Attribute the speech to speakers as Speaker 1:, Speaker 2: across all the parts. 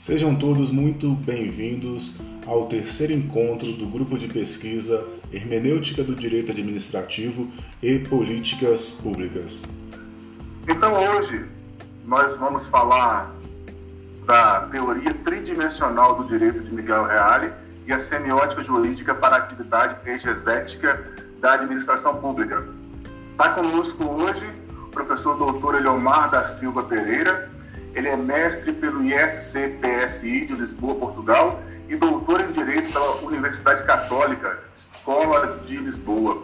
Speaker 1: Sejam todos muito bem-vindos ao terceiro encontro do grupo de pesquisa Hermenêutica do Direito Administrativo e Políticas Públicas.
Speaker 2: Então, hoje, nós vamos falar da teoria tridimensional do direito de Miguel Reale e a semiótica jurídica para a atividade exegética da administração pública. Está conosco hoje o professor doutor Eliomar da Silva Pereira, ele é mestre pelo ISC-PSI de Lisboa, Portugal, e doutor em Direito pela Universidade Católica, Escola de Lisboa.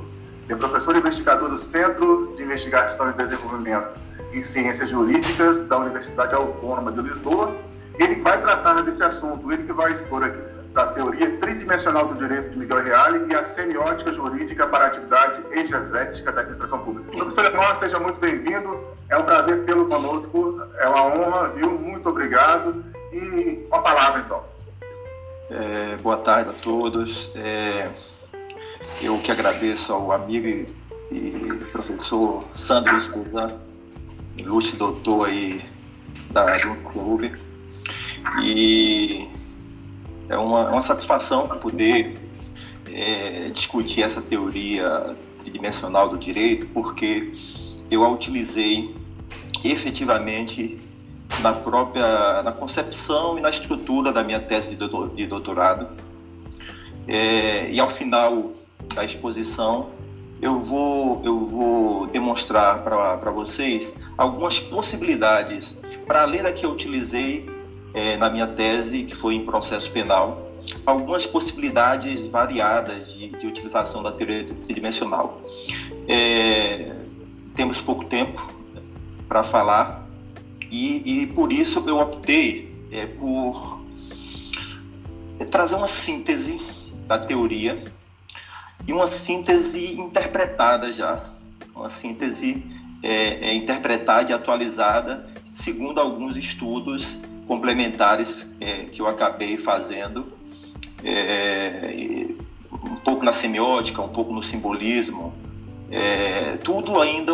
Speaker 2: É professor investigador do Centro de Investigação e Desenvolvimento em Ciências Jurídicas da Universidade Autônoma de Lisboa. Ele vai tratar desse assunto, ele que vai expor aqui da teoria tridimensional do direito de Miguel Reale e a semiótica jurídica para a atividade exegética da administração pública. Professor Edmar, seja muito bem-vindo. É um prazer tê-lo conosco. É uma honra, viu? Muito obrigado. E uma palavra, então.
Speaker 3: É, boa tarde a todos. É, eu que agradeço ao amigo e, e professor Sandro Escuzan, ilustre doutor aí da, clube. E é uma, uma satisfação poder é, discutir essa teoria tridimensional do direito, porque eu a utilizei efetivamente na própria na concepção e na estrutura da minha tese de doutorado. É, e ao final da exposição, eu vou, eu vou demonstrar para vocês algumas possibilidades, para além da que eu utilizei é, na minha tese, que foi em processo penal, algumas possibilidades variadas de, de utilização da teoria tridimensional. É, temos pouco tempo para falar e, e, por isso eu optei é, por trazer uma síntese da teoria e uma síntese interpretada já, uma síntese é, é, interpretada e atualizada segundo alguns estudos complementares é, que eu acabei fazendo, é, um pouco na semiótica, um pouco no simbolismo, é, tudo ainda,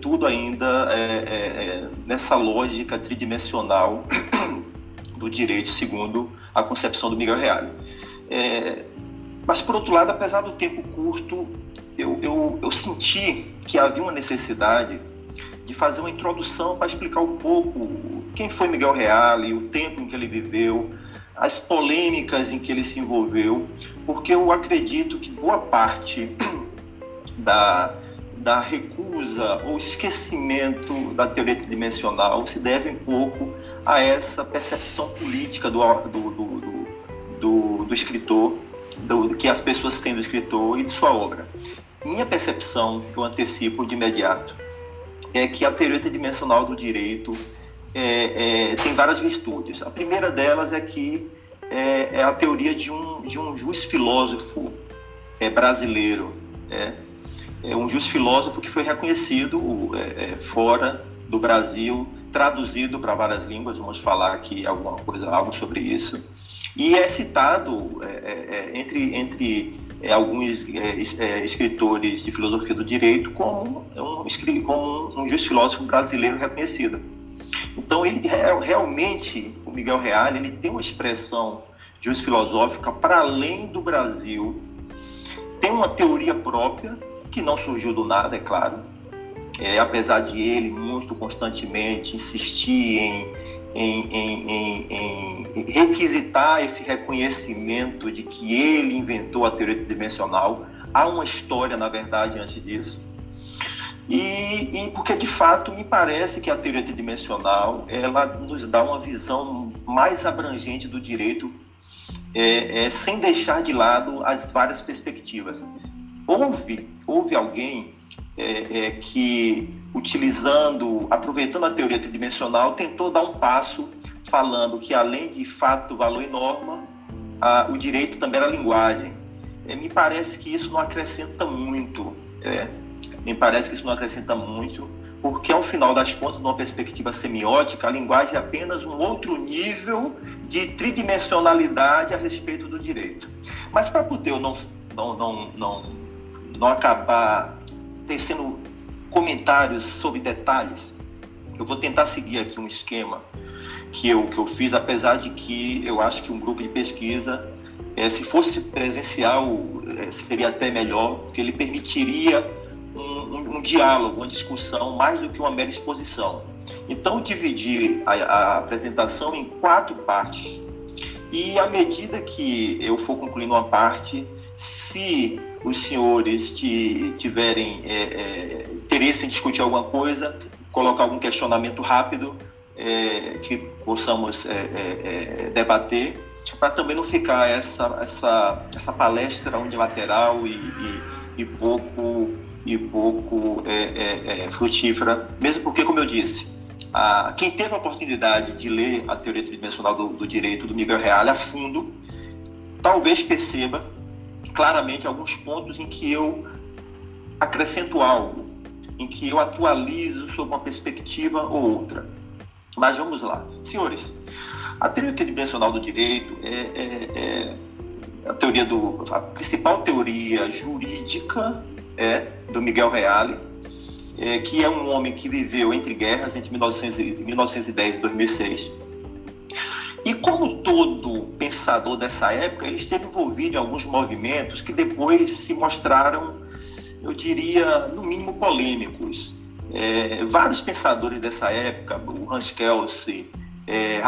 Speaker 3: tudo ainda é, é, é, nessa lógica tridimensional do direito, segundo a concepção do Miguel Reale. mas, por outro lado, apesar do tempo curto, eu, eu, eu senti que havia uma necessidade de fazer uma introdução para explicar um pouco quem foi Miguel Reale, o tempo em que ele viveu, as polêmicas em que ele se envolveu, porque eu acredito que boa parte da, da recusa ou esquecimento da teoria tridimensional se deve um pouco a essa percepção política do, do, do, do, do escritor, do, que as pessoas têm do escritor e de sua obra. Minha percepção, que eu antecipo de imediato, é que a teoria tridimensional do direito é, é, tem várias virtudes. A primeira delas é que é, é a teoria de um, de um juiz filósofo é, brasileiro. É, é um juiz filósofo que foi reconhecido é, fora do Brasil, traduzido para várias línguas, vamos falar aqui alguma coisa, algo sobre isso. E é citado entre, entre alguns escritores de filosofia do direito como um, como um juiz filósofo brasileiro reconhecido. Então, ele realmente, o Miguel Reale, ele tem uma expressão juiz filosófica para além do Brasil. Tem uma teoria própria, que não surgiu do nada, é claro. É, apesar de ele muito constantemente insistir em, em, em, em, requisitar esse reconhecimento de que ele inventou a teoria tridimensional, há uma história, na verdade, antes disso. E, e, porque de fato me parece que a teoria tridimensional ela nos dá uma visão mais abrangente do direito, é, é, sem deixar de lado as várias perspectivas. Houve, houve alguém é, é que, utilizando, aproveitando a teoria tridimensional, tentou dar um passo falando que além de fato, valor e norma, a, o direito também era linguagem. É, me parece que isso não acrescenta muito. Me parece que isso não acrescenta muito, porque ao final das contas, numa perspectiva semiótica, a linguagem é apenas um outro nível de tridimensionalidade a respeito do direito. Mas para poder eu não, não, não, não, não acabar tecendo comentários sobre detalhes, eu vou tentar seguir aqui um esquema que eu, que eu fiz, apesar de que eu acho que um grupo de pesquisa, é, se fosse presencial, é, seria até melhor, porque ele permitiria um, diálogo, uma discussão, mais do que uma mera exposição. Então, dividi a, a apresentação em quatro partes. E à medida que eu for concluindo uma parte, se os senhores tiverem é, é, interesse em discutir alguma coisa, colocar algum questionamento rápido é, que possamos é, é, é, debater, para também não ficar essa, essa, essa palestra unilateral e, e, e pouco, e pouco frutífera, mesmo porque, como eu disse, a, quem teve a oportunidade de ler a teoria tridimensional do, do direito do Miguel Reale a fundo, talvez perceba claramente alguns pontos em que eu acrescento algo, em que eu atualizo sobre uma perspectiva ou outra. Mas vamos lá. Senhores, a teoria tridimensional do direito é, é, é a teoria do a principal teoria jurídica é do Miguel Reale, é, que é um homem que viveu entre guerras entre 1900, 1910 e 2006 e como todo pensador dessa época, ele esteve envolvido em alguns movimentos que depois se mostraram, eu diria, no mínimo polêmicos. É, vários pensadores dessa época, o Hans Kelsey, é,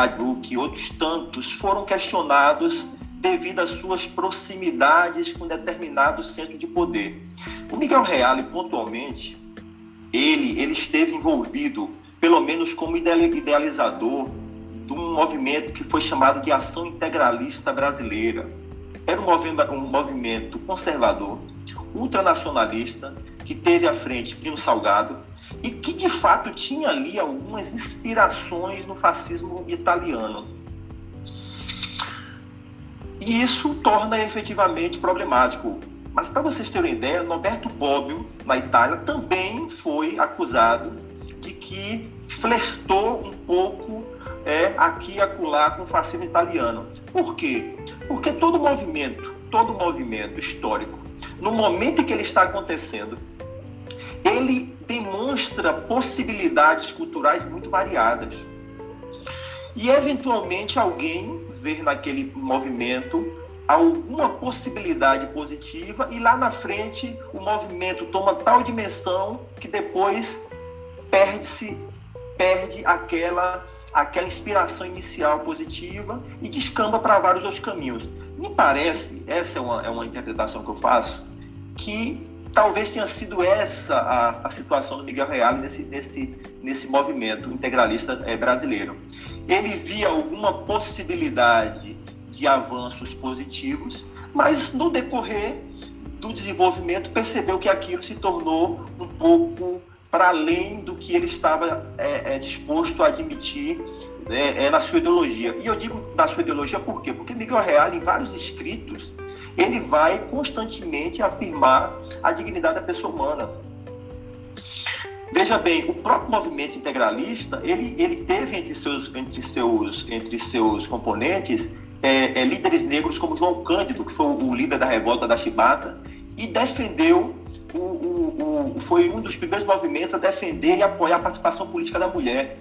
Speaker 3: e outros tantos, foram questionados devido às suas proximidades com determinado centro de poder. O Miguel Reale, pontualmente, ele, ele esteve envolvido, pelo menos como idealizador de um movimento que foi chamado de Ação Integralista Brasileira. Era um movimento, conservador, ultranacionalista, que teve à frente Plínio Salgado e que de fato tinha ali algumas inspirações no fascismo italiano. E isso torna efetivamente problemático. Mas para vocês terem ideia, Norberto Bobbio, na Itália, também foi acusado de que flertou um pouco é aqui e acolá com o fascismo italiano. Por quê? Porque todo movimento, todo movimento histórico, no momento em que ele está acontecendo, ele demonstra possibilidades culturais muito variadas. E eventualmente alguém vê naquele movimento alguma possibilidade positiva e lá na frente o movimento toma tal dimensão que depois perde-se perde aquela aquela inspiração inicial positiva e descamba para vários outros caminhos. Me parece, essa é uma, é uma interpretação que eu faço, que talvez tenha sido essa a, a situação do Miguel Reale nesse, nesse, nesse movimento integralista é, brasileiro. Ele via alguma possibilidade de avanços positivos, mas no decorrer do desenvolvimento percebeu que aquilo se tornou um pouco para além do que ele estava é, é, disposto a admitir é, é, na sua ideologia. E eu digo na sua ideologia por quê? Porque Miguel Reale, em vários escritos, ele vai constantemente afirmar a dignidade da pessoa humana. Veja bem, o próprio movimento integralista, ele, ele teve entre seus, entre seus, entre seus componentes é, é, líderes negros como João Cândido, que foi o líder da revolta da Chibata, e defendeu o, o, o, foi um dos primeiros movimentos a defender e apoiar a participação política da mulher.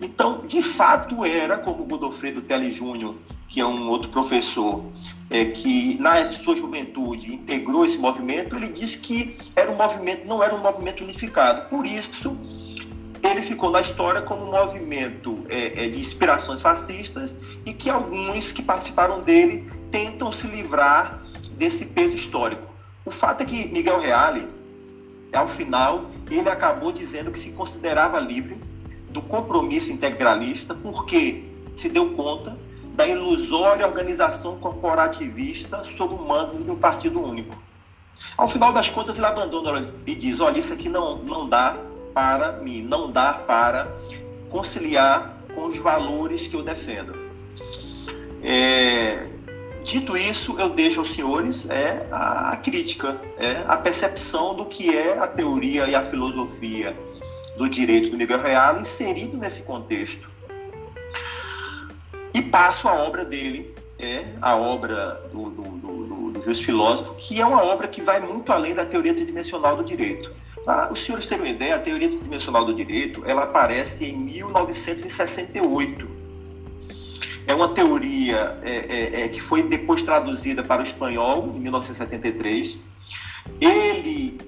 Speaker 3: Então, de fato, era, como Godofredo Tele Júnior, que é um outro professor, é, que na sua juventude integrou esse movimento, ele disse que era um movimento, não era um movimento unificado. Por isso, ele ficou na história como um movimento é, é, de inspirações fascistas e que alguns que participaram dele tentam se livrar desse peso histórico. O fato é que Miguel Reale, ao final, ele acabou dizendo que se considerava livre do compromisso integralista porque se deu conta da ilusória organização corporativista sob o mando de um partido único. Ao final das contas, ele abandona e diz: Olha, isso aqui não, não dá para mim, não dá para conciliar com os valores que eu defendo. É, Dito isso, eu deixo aos senhores é, a, crítica, é, a percepção do que é a teoria e a filosofia do direito do Miguel Real inserido nesse contexto. Passo a obra dele, é a obra do, do, do, do juiz filósofo, que é uma obra que vai muito além da teoria tridimensional do direito. Para os senhores terem uma ideia, a teoria tridimensional do direito ela aparece em 1968 É uma teoria é, é, é, que foi depois traduzida para o espanhol em 1973. Ele,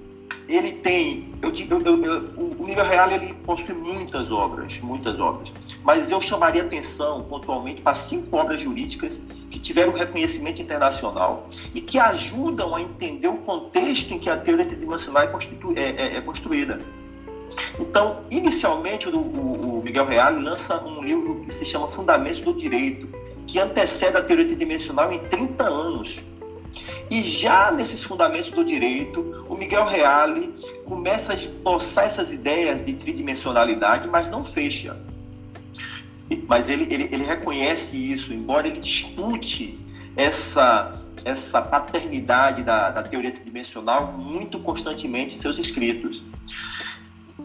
Speaker 3: ele tem, eu eu, eu, o Miguel Real ele possui muitas obras, muitas obras, mas eu chamaria atenção pontualmente para cinco obras jurídicas que tiveram reconhecimento internacional e que ajudam a entender o contexto em que a teoria tridimensional é, é, é, é construída. Então, inicialmente, o, o, o Miguel Real lança um livro que se chama Fundamentos do Direito, que antecede a teoria tridimensional em 30 anos. E já nesses fundamentos do direito, o Miguel Reale começa a esboçar essas ideias de tridimensionalidade, mas não fecha. Mas ele, ele, ele reconhece isso, embora ele dispute essa, essa paternidade da, da teoria tridimensional muito constantemente em seus escritos.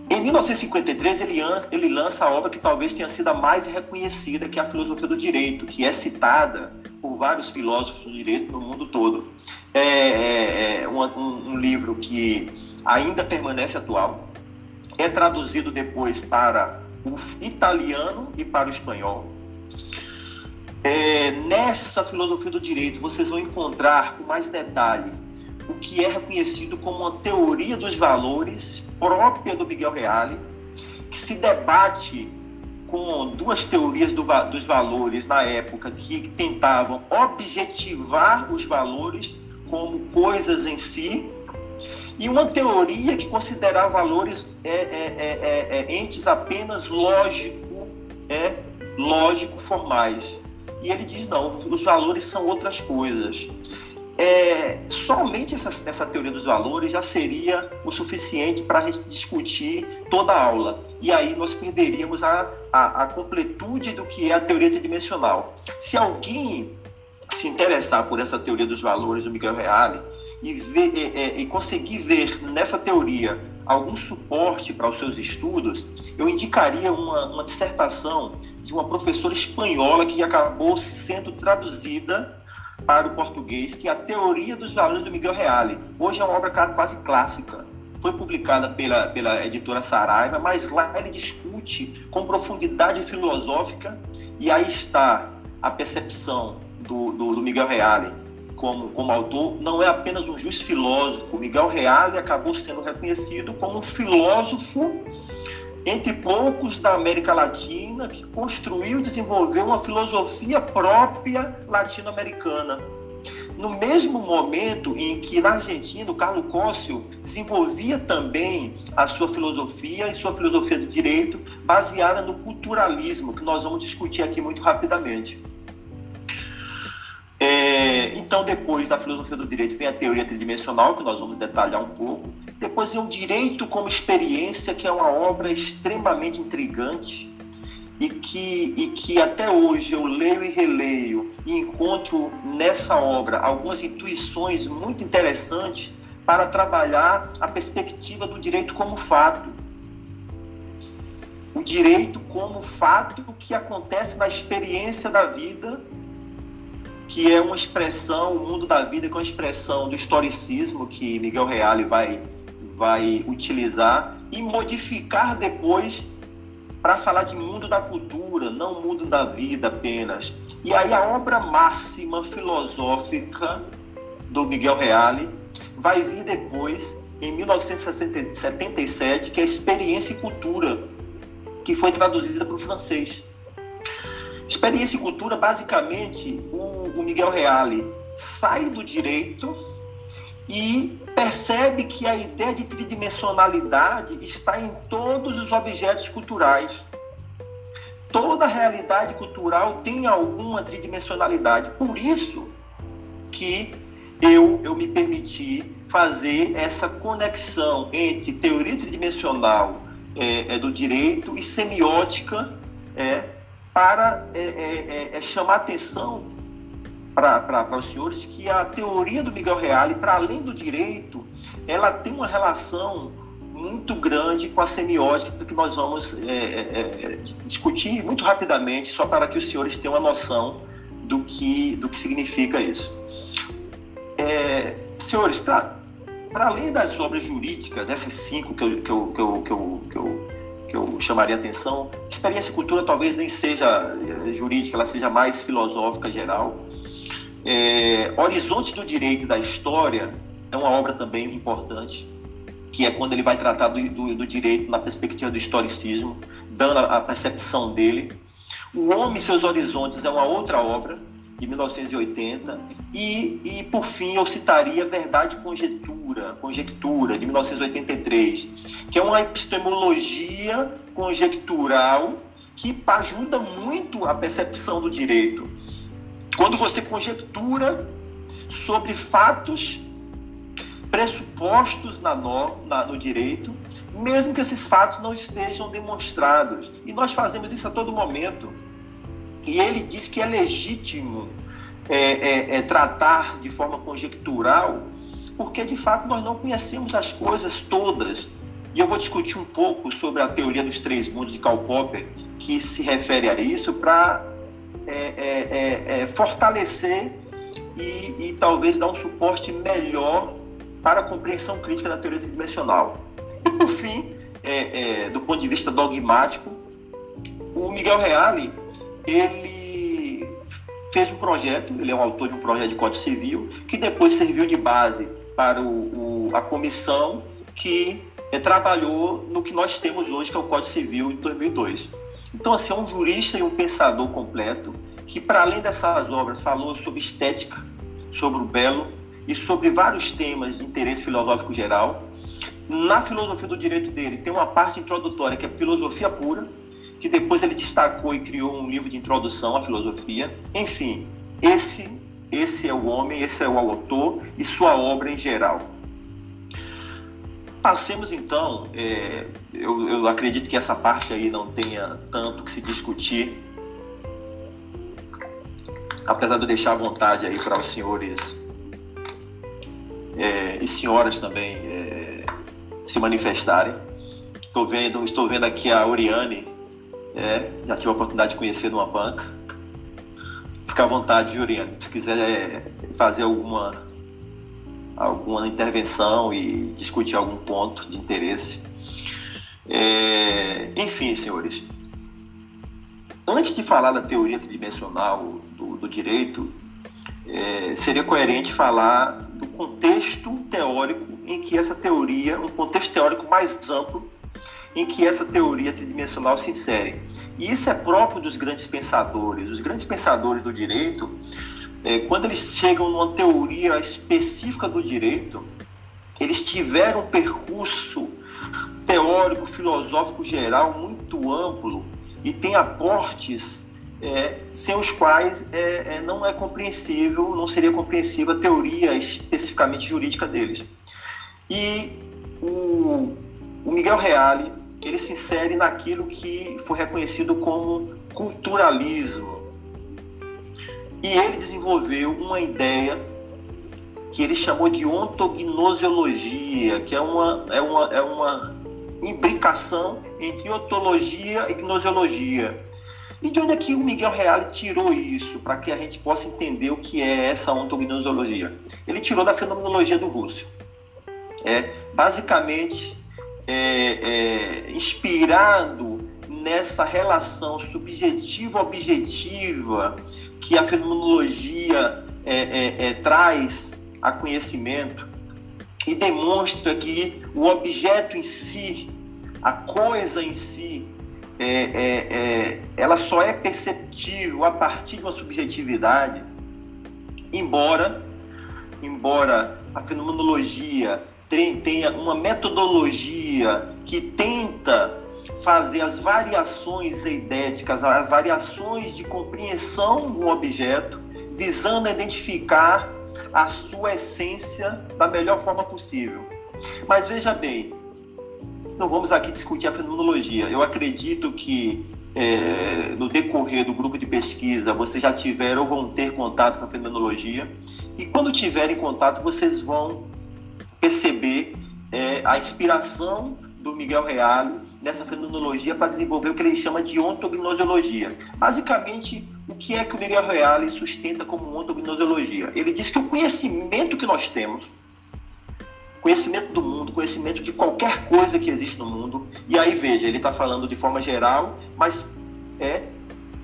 Speaker 3: Em 1953, ele, ele lança a obra que talvez tenha sido a mais reconhecida, que é a Filosofia do Direito, que é citada por vários filósofos do direito no mundo todo. É, é, é um, um, livro que ainda permanece atual, é traduzido depois para o italiano e para o espanhol. É, nessa filosofia do direito, vocês vão encontrar com mais detalhe o que é reconhecido como uma teoria dos valores própria do Miguel Reale, que se debate com duas teorias do, dos valores na época que tentavam objetivar os valores como coisas em si, e uma teoria que considerava valores é, é, é, é, é entes apenas lógico, é lógico formais. E ele diz não, os valores são outras coisas é, somente essa, essa teoria dos valores já seria o suficiente para discutir toda a aula. E aí nós perderíamos a, a, a completude do que é a teoria tridimensional. Se alguém se interessar por essa teoria dos valores do Miguel Reale e, ver, e, e, e conseguir ver nessa teoria algum suporte para os seus estudos, eu indicaria uma, uma dissertação de uma professora espanhola que acabou sendo traduzida para o português, que é a Teoria dos Valores do Miguel Reale. Hoje é uma obra quase clássica. Foi publicada pela, pela editora Saraiva, mas lá ele discute com profundidade filosófica e aí está a percepção do, do, do Miguel Reale como, como autor. Não é apenas um juiz filósofo. Miguel Reale acabou sendo reconhecido como um filósofo entre poucos da América Latina que construiu e desenvolveu uma filosofia própria latino-americana. No mesmo momento em que na Argentina o Carlos Cóssio desenvolvia também a sua filosofia e sua filosofia do direito baseada no culturalismo, que nós vamos discutir aqui muito rapidamente. É, então, depois da filosofia do direito, vem a teoria tridimensional, que nós vamos detalhar um pouco. Depois vem o direito como experiência, que é uma obra extremamente intrigante e que, e que até hoje eu leio e releio e encontro nessa obra algumas intuições muito interessantes para trabalhar a perspectiva do direito como fato. O direito como fato que acontece na experiência da vida que é uma expressão, o mundo da vida, que é uma expressão do historicismo que Miguel Reale vai, vai utilizar e modificar depois para falar de mundo da cultura, não mundo da vida apenas. E aí a obra máxima filosófica do Miguel Reale vai vir depois, em 1977, que é Experiência e Cultura, que foi traduzida para o francês. Experiência e cultura, basicamente, o, o Miguel Reale sai do direito e percebe que a ideia de tridimensionalidade está em todos os objetos culturais. Toda realidade cultural tem alguma tridimensionalidade. Por isso que eu, eu me permiti fazer essa conexão entre teoria tridimensional é, é, do direito e semiótica é, para é, é, é, é chamar atenção para os senhores que a teoria do Miguel Reale, para além do direito, ela tem uma relação muito grande com a semiótica que nós vamos é, discutir muito rapidamente, só para que os senhores tenham uma noção do que, do que significa isso. senhores, para além das obras jurídicas, essas cinco que eu, que eu, que eu, que eu, que eu chamaria atenção. Experiência e cultura talvez nem seja eh, jurídica, ela seja mais filosófica geral. É, Horizonte do Direito e da História é uma obra também importante, que é quando ele vai tratar do, do, do direito na perspectiva do historicismo, dando a, a percepção dele. O Homem e Seus Horizontes é uma outra obra, de 1980, e, e por fim eu citaria Verdade Conjectura, Conjectura, de 1983, que é uma epistemologia conjectural que ajuda muito a percepção do direito. Quando você conjectura sobre fatos pressupostos na norma, no direito, mesmo que esses fatos não estejam demonstrados. E nós fazemos isso a todo momento. E ele diz que é legítimo é, é, é, tratar de forma conjectural, porque de fato nós não conhecemos as coisas todas. E eu vou discutir um pouco sobre a teoria dos três mundos de Karl Popper, que se refere a isso, para é, é, é, fortalecer e, e talvez dar um suporte melhor para a compreensão crítica da teoria tridimensional. E por fim, é, é, do ponto de vista dogmático, o Miguel Reale ele fez um projeto, ele é o autor de um projeto de Código Civil, que depois serviu de base para o, o, a comissão que é, trabalhou no que nós temos hoje, que é o Código Civil, em 2002. Então, assim, é um jurista e um pensador completo, que, para além dessas obras, falou sobre estética, sobre o belo e sobre vários temas de interesse filosófico geral. Na filosofia do direito dele, tem uma parte introdutória que é filosofia pura, que depois ele destacou e criou um livro de introdução à filosofia. Enfim, esse, esse é o homem, esse é o autor e sua obra em geral. Passemos então, é, eu, eu acredito que essa parte aí não tenha tanto que se discutir, apesar de eu deixar à vontade aí para os senhores é, e senhoras também é, se manifestarem. Estou vendo, estou vendo aqui a Oriane é, já tive a oportunidade de conhecer numa banca. Fica à vontade, Juriano. Se quiser é, fazer alguma, alguma intervenção e discutir algum ponto de interesse. É, enfim, senhores, antes de falar da teoria tridimensional do, do direito, é, seria coerente falar do contexto teórico em que essa teoria, um contexto teórico mais amplo em que essa teoria tridimensional se insere. E isso é próprio dos grandes pensadores. Os grandes pensadores do direito, é, quando eles chegam numa teoria específica do direito, eles tiveram um percurso teórico, filosófico geral muito amplo e tem aportes é, sem os quais é, é, não é compreensível, não seria compreensível a teoria especificamente jurídica deles. E o, o Miguel Reale ele se insere naquilo que foi reconhecido como culturalismo. E ele desenvolveu uma ideia que ele chamou de ontognosiologia, que é uma, é uma, é uma imbricação entre ontologia e gnosiologia. E de onde é que o Miguel Reale tirou isso, para que a gente possa entender o que é essa ontognosiologia? Ele tirou da fenomenologia do Russell. É, basicamente, é, é, inspirado nessa relação subjetiva-objetiva que a fenomenologia é, é, é, traz a conhecimento e demonstra que o objeto em si, a coisa em si, é, ela só é perceptível a partir de uma subjetividade, embora, embora a fenomenologia tenha uma metodologia que tenta fazer as variações eidéticas, as variações de compreensão do objeto, visando identificar a sua essência da melhor forma possível. Mas veja bem, não vamos aqui discutir a fenomenologia. Eu acredito que é, no decorrer do grupo de pesquisa vocês já tiveram ou vão ter contato com a fenomenologia. E quando tiverem contato, vocês vão perceber é, a inspiração do Miguel Reale nessa fenomenologia para desenvolver o que ele chama de ontognosiologia. Basicamente, o que é que o Miguel Reale sustenta como ontognosiologia? Ele diz que o conhecimento que nós temos conhecimento do mundo, conhecimento de qualquer coisa que existe no mundo. E aí veja, ele está falando de forma geral, mas é,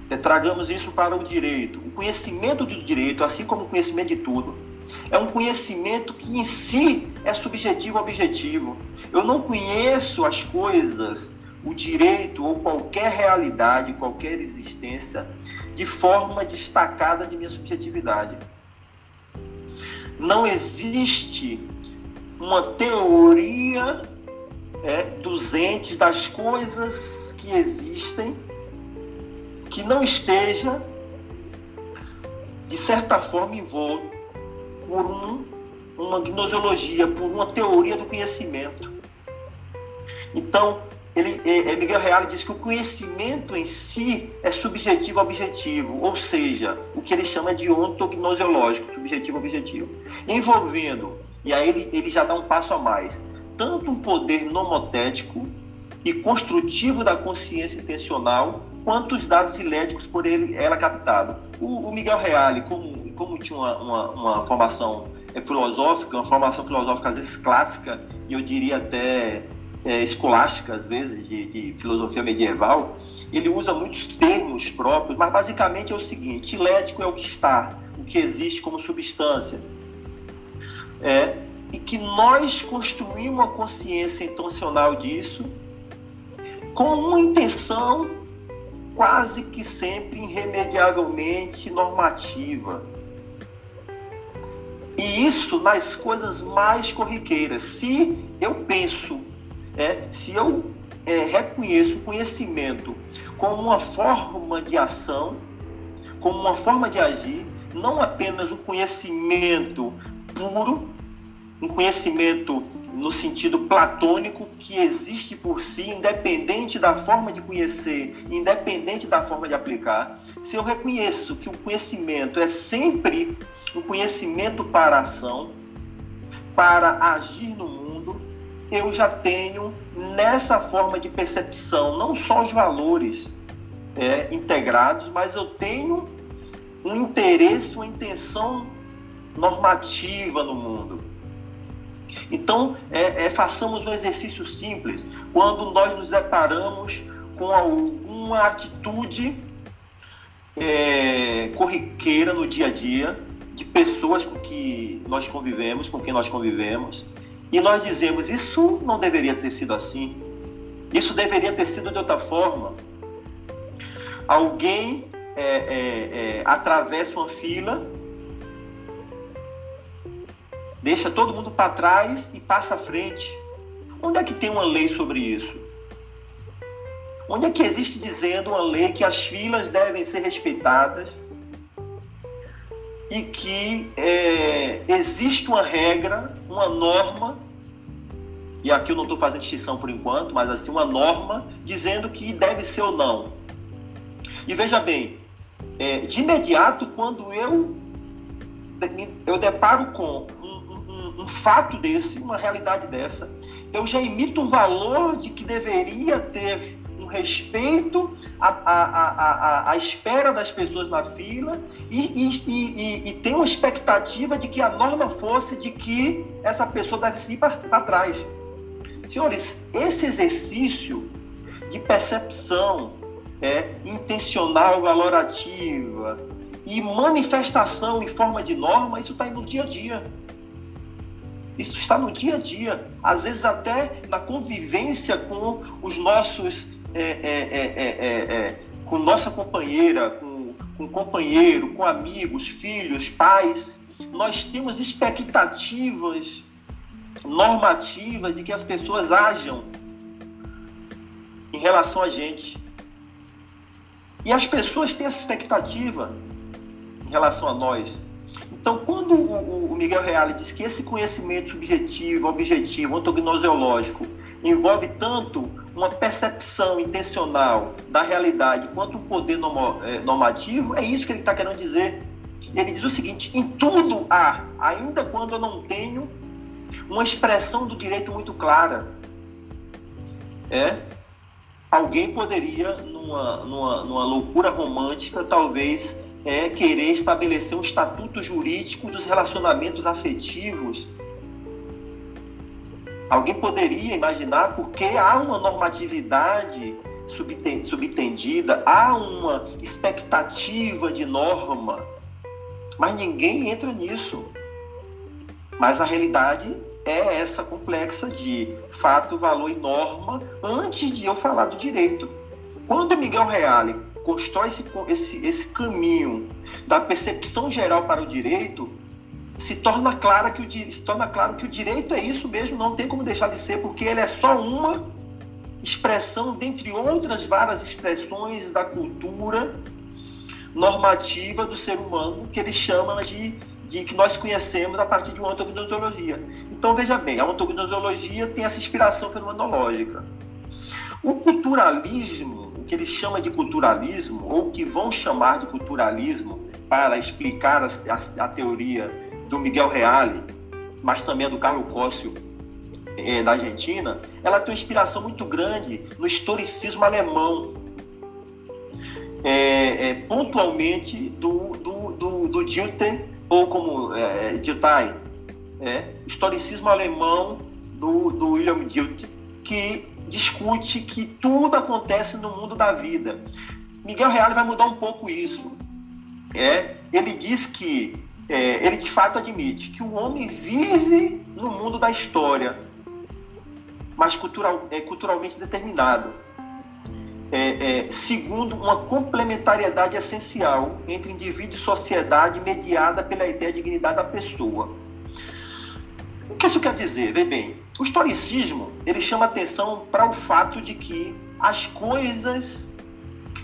Speaker 3: é, tragamos isso para o direito. O conhecimento do direito, assim como o conhecimento de tudo, é um conhecimento que em si é subjetivo objetivo. Eu não conheço as coisas, o direito ou qualquer realidade, qualquer existência, de forma destacada de minha subjetividade. Não existe uma teoria é, dos entes, das coisas que existem, que não esteja, de certa forma, envolto por um, uma gnoseologia, por uma teoria do conhecimento. Então, ele, é, é Miguel Reale diz que o conhecimento em si é subjetivo objetivo, ou seja, o que ele chama de ontognoseológico, subjetivo objetivo, envolvendo e aí ele, ele já dá um passo a mais. Tanto um poder nomotético e construtivo da consciência intencional, quanto os dados ilédicos por ele, ela captado. O, o Miguel Reale, como, como tinha uma, uma, uma formação é, filosófica, uma formação filosófica às vezes clássica, e eu diria até é, escolástica, às vezes, de, de, filosofia medieval, ele usa muitos termos próprios, mas basicamente é o seguinte: ilético é o que está, o que existe como substância é, e que nós construímos uma consciência intencional disso com uma intenção quase que sempre irremediavelmente normativa. E isso nas coisas mais corriqueiras. Se eu penso, é, se eu é, reconheço o conhecimento como uma forma de ação, como uma forma de agir, não apenas o conhecimento puro, um conhecimento no sentido platônico que existe por si, independente da forma de conhecer, independente da forma de aplicar. Se eu reconheço que o conhecimento é sempre um conhecimento para a ação, para agir no mundo, eu já tenho nessa forma de percepção não só os valores é, integrados, mas eu tenho um interesse, uma intenção normativa no mundo. Então, é, é, façamos um exercício simples. Quando nós nos deparamos com alguma atitude é, corriqueira no dia a dia, de pessoas com que nós convivemos, com quem nós convivemos, e nós dizemos: Isso não deveria ter sido assim, isso deveria ter sido de outra forma. Alguém é, é, é atravessa uma fila deixa todo mundo para trás e passa à frente. Onde é que tem uma lei sobre isso? Onde é que existe dizendo uma lei que as filas devem ser respeitadas e que é, existe uma regra, uma norma, e aqui eu não estou fazendo distinção por enquanto, mas assim, uma norma dizendo que deve ser ou não. E veja bem, é, de imediato, quando eu, eu deparo com um fato desse, uma realidade dessa, eu já emito o valor de que deveria ter um respeito à, à, à, à, espera das pessoas na fila e, e, e, e tem uma expectativa de que a norma fosse de que essa pessoa deve ir para trás. Senhores, esse exercício de percepção é, intencional, valorativa e manifestação em forma de norma, isso está no dia a dia. Isso está no dia a dia, às vezes até na convivência com os nossos, é, é, é, com nossa companheira, com, com companheiro, com amigos, filhos, pais. Nós temos expectativas normativas de que as pessoas ajam em relação a gente. E as pessoas têm essa expectativa em relação a nós. Então, quando o Miguel Reale diz que esse conhecimento subjetivo, objetivo, ontognoseológico envolve tanto uma percepção intencional da realidade quanto um poder é, normativo, é isso que ele está querendo dizer. Ele diz o seguinte: em tudo há, ainda quando eu não tenho uma expressão do direito muito clara. É, alguém poderia, numa, numa, numa loucura romântica, talvez é querer estabelecer um estatuto jurídico dos relacionamentos afetivos Alguém poderia imaginar porque há uma normatividade subtendida, há uma expectativa de norma, mas ninguém entra nisso. Mas a realidade é essa complexa de fato, valor e norma antes de eu falar do direito. Quando Miguel Reale constrói esse, esse, esse caminho da percepção geral para o direito, se torna, clara que o, se torna claro que o direito é isso mesmo, não tem como deixar de ser, porque ele é só uma expressão, dentre outras várias expressões da cultura normativa do ser humano, que ele chama de, de que nós conhecemos a partir de uma ontognosologia. Então, veja bem, a ontognosologia tem essa inspiração fenomenológica. O culturalismo, o que ele chama de culturalismo, ou que vão chamar de culturalismo para explicar a, a, a teoria do Miguel Reale, mas também a do Carlos Cóssio é, da Argentina, ela tem uma inspiração muito grande no historicismo alemão, é, é, pontualmente do, do, do, do Dilthey, ou como é, Dilthey, é, historicismo alemão do, do William Dilthey, que discute que tudo acontece no mundo da vida. Miguel Reale vai mudar um pouco isso. É, ele diz que é, ele de fato admite que o homem vive no mundo da história, mas cultural, é, culturalmente determinado, é, é, segundo uma complementariedade essencial entre indivíduo e sociedade mediada pela ideia de dignidade da pessoa. O que isso quer dizer? Vê bem, o historicismo ele chama atenção para o fato de que as coisas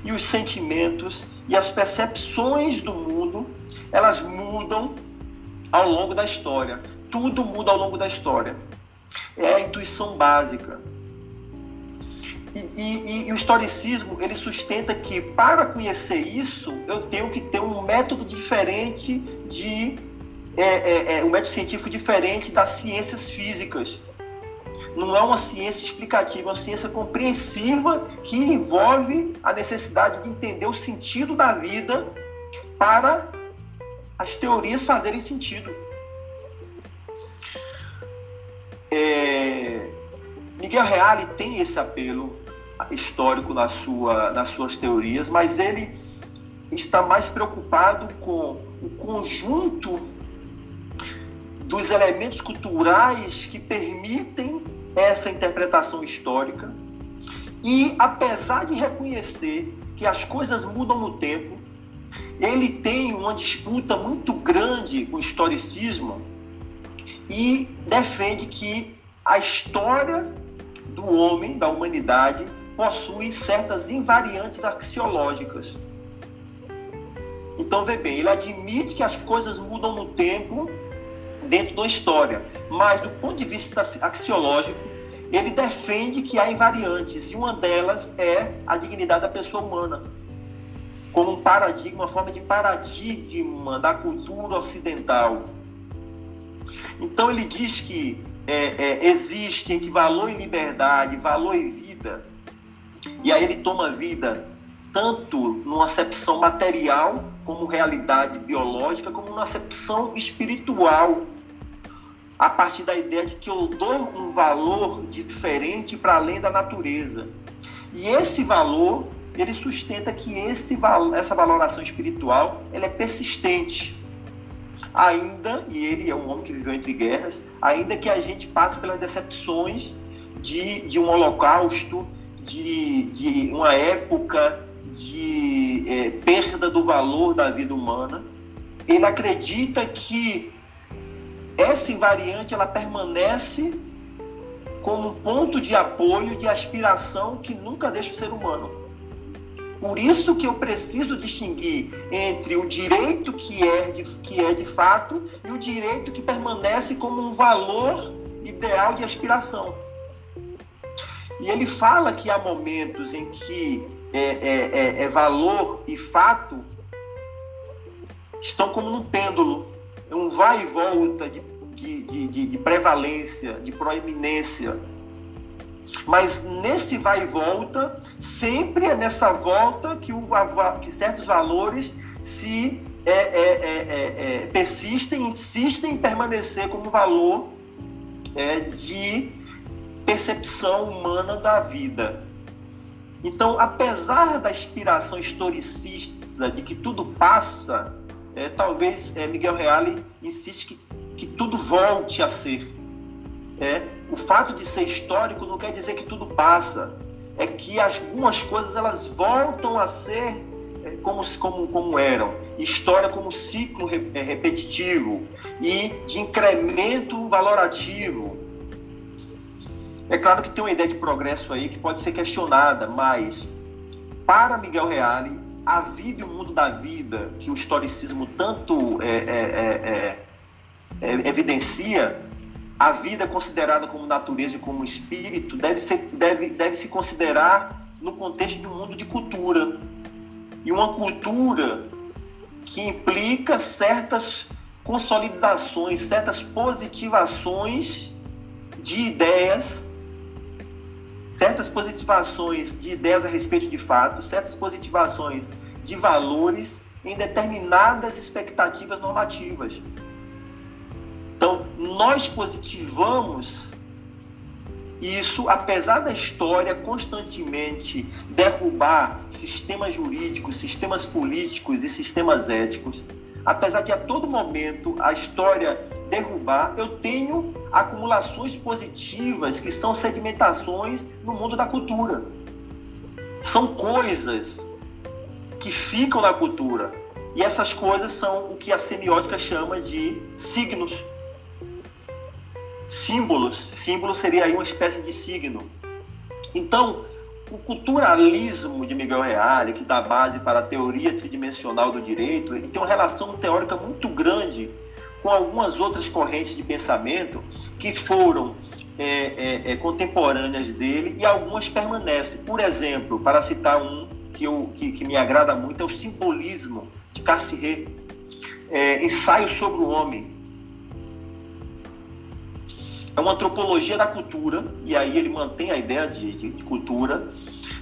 Speaker 3: e os sentimentos e as percepções do mundo elas mudam ao longo da história. Tudo muda ao longo da história. É a intuição básica. E, e, e, o historicismo ele sustenta que para conhecer isso eu tenho que ter um método diferente de é, é, é, um método científico diferente das ciências físicas. Não é uma ciência explicativa, é uma ciência compreensiva que envolve a necessidade de entender o sentido da vida para as teorias fazerem sentido. É, Miguel Reale tem esse apelo histórico na sua, nas suas teorias, mas ele está mais preocupado com o conjunto dos elementos culturais que permitem essa interpretação histórica. E apesar de reconhecer que as coisas mudam no tempo, ele tem uma disputa muito grande com o historicismo e defende que a história do homem, da humanidade, possui certas invariantes axiológicas. Então, vê bem, ele admite que as coisas mudam no tempo dentro da história, mas do ponto de vista axiológico, ele defende que há invariantes e uma delas é a dignidade da pessoa humana como um paradigma, uma forma de paradigma da cultura ocidental. Então ele diz que é, é, existe entre valor e liberdade, valor e vida. E aí ele toma vida tanto numa acepção material, como realidade biológica, como numa acepção espiritual, a partir da ideia de que eu dou um valor diferente para além da natureza. E esse valor ele sustenta que esse, essa valoração espiritual ela é persistente. Ainda, e ele é um homem que viveu entre guerras, ainda que a gente passe pelas decepções de, de um holocausto, de, de uma época de é, perda do valor da vida humana, ele acredita que essa invariante ela permanece como ponto de apoio, de aspiração que nunca deixa o ser humano. Por isso que eu preciso distinguir entre o direito que é de, que é de fato e o direito que permanece como um valor ideal de aspiração. E ele fala que há momentos em que é, é, é, é valor e fato estão como num pêndulo, é um vai e volta de, de, de, de prevalência, de proeminência mas nesse vai e volta, sempre é nessa volta que, o, que certos valores se é, é, é, é, persistem, insistem em permanecer como valor de, percepção humana da vida. Então, apesar da inspiração historicista de que tudo passa, é, talvez é, Miguel Reale insiste que, que tudo volte a ser. É, o fato de ser histórico não quer dizer que tudo passa. É que algumas coisas elas voltam a ser é, como, como, como eram. História como ciclo é, repetitivo e de incremento valorativo. É claro que tem uma ideia de progresso aí que pode ser questionada, mas para Miguel Reale, a vida e o mundo da vida, que o historicismo tanto é, é, é, é evidencia, a vida considerada como natureza e como espírito deve, ser, deve, deve se considerar no contexto de um mundo de cultura. E uma cultura que implica certas consolidações, certas positivações de ideias, certas positivações de ideias a respeito de fatos, certas positivações de valores em determinadas expectativas normativas. Então, nós positivamos isso, apesar da história constantemente derrubar sistemas jurídicos, sistemas políticos e sistemas éticos, apesar de a todo momento a história derrubar, eu tenho acumulações positivas que são sedimentações no mundo da cultura. São coisas que ficam na cultura. E essas coisas são o que a semiótica chama de signos símbolos. Símbolo seria aí uma espécie de signo. Então, o culturalismo de Miguel Reale, que dá base para a teoria tridimensional do direito, ele tem uma relação teórica muito grande com algumas outras correntes de pensamento que foram é, é, é, contemporâneas dele e algumas permanecem. Por exemplo, para citar um que, eu, que, que me agrada muito, é o simbolismo de Cassirer, é, Ensaio sobre o Homem, é uma antropologia da cultura, e aí ele mantém a ideia de, de, de cultura,